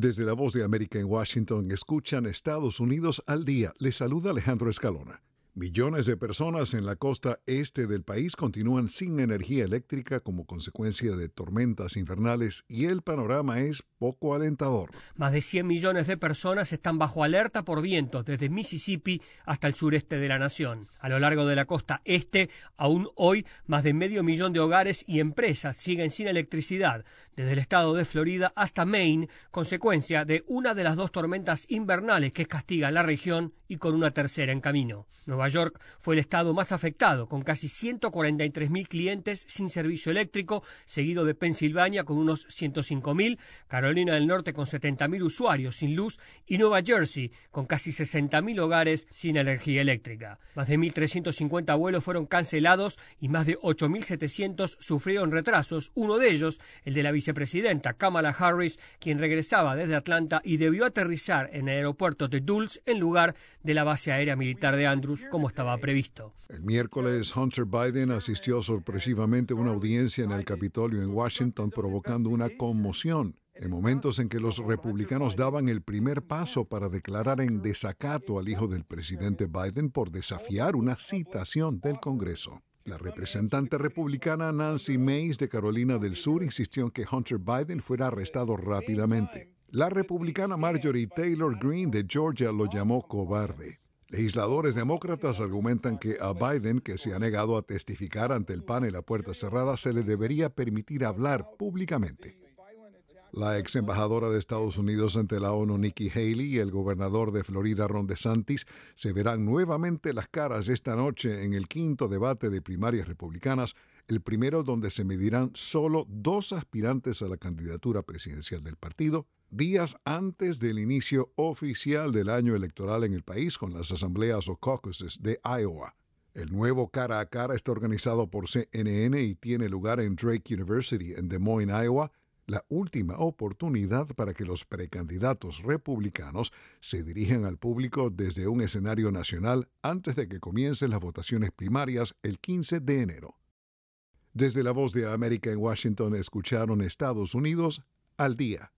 Desde la voz de América en Washington escuchan Estados Unidos al día. Les saluda Alejandro Escalona. Millones de personas en la costa este del país continúan sin energía eléctrica como consecuencia de tormentas infernales y el panorama es poco alentador. Más de 100 millones de personas están bajo alerta por vientos desde Mississippi hasta el sureste de la nación. A lo largo de la costa este, aún hoy, más de medio millón de hogares y empresas siguen sin electricidad, desde el estado de Florida hasta Maine, consecuencia de una de las dos tormentas invernales que castigan la región y con una tercera en camino. Nueva York fue el estado más afectado, con casi 143.000 clientes sin servicio eléctrico, seguido de Pensilvania con unos 105.000, Carolina del Norte con 70.000 usuarios sin luz y Nueva Jersey con casi 60.000 hogares sin energía eléctrica. Más de 1.350 vuelos fueron cancelados y más de 8.700 sufrieron retrasos, uno de ellos el de la vicepresidenta Kamala Harris, quien regresaba desde Atlanta y debió aterrizar en el aeropuerto de Dulles en lugar de la base aérea militar de Andrews como estaba previsto. El miércoles, Hunter Biden asistió sorpresivamente a una audiencia en el Capitolio en Washington provocando una conmoción. En momentos en que los republicanos daban el primer paso para declarar en desacato al hijo del presidente Biden por desafiar una citación del Congreso. La representante republicana Nancy Mace de Carolina del Sur insistió en que Hunter Biden fuera arrestado rápidamente. La republicana Marjorie Taylor Greene de Georgia lo llamó cobarde. Legisladores demócratas argumentan que a Biden, que se ha negado a testificar ante el panel a puerta cerrada, se le debería permitir hablar públicamente. La ex embajadora de Estados Unidos ante la ONU, Nikki Haley, y el gobernador de Florida, Ron DeSantis, se verán nuevamente las caras esta noche en el quinto debate de primarias republicanas, el primero donde se medirán solo dos aspirantes a la candidatura presidencial del partido, días antes del inicio oficial del año electoral en el país con las asambleas o caucuses de Iowa. El nuevo cara a cara está organizado por CNN y tiene lugar en Drake University en Des Moines, Iowa, la última oportunidad para que los precandidatos republicanos se dirijan al público desde un escenario nacional antes de que comiencen las votaciones primarias el 15 de enero. Desde la voz de América en Washington escucharon Estados Unidos al día.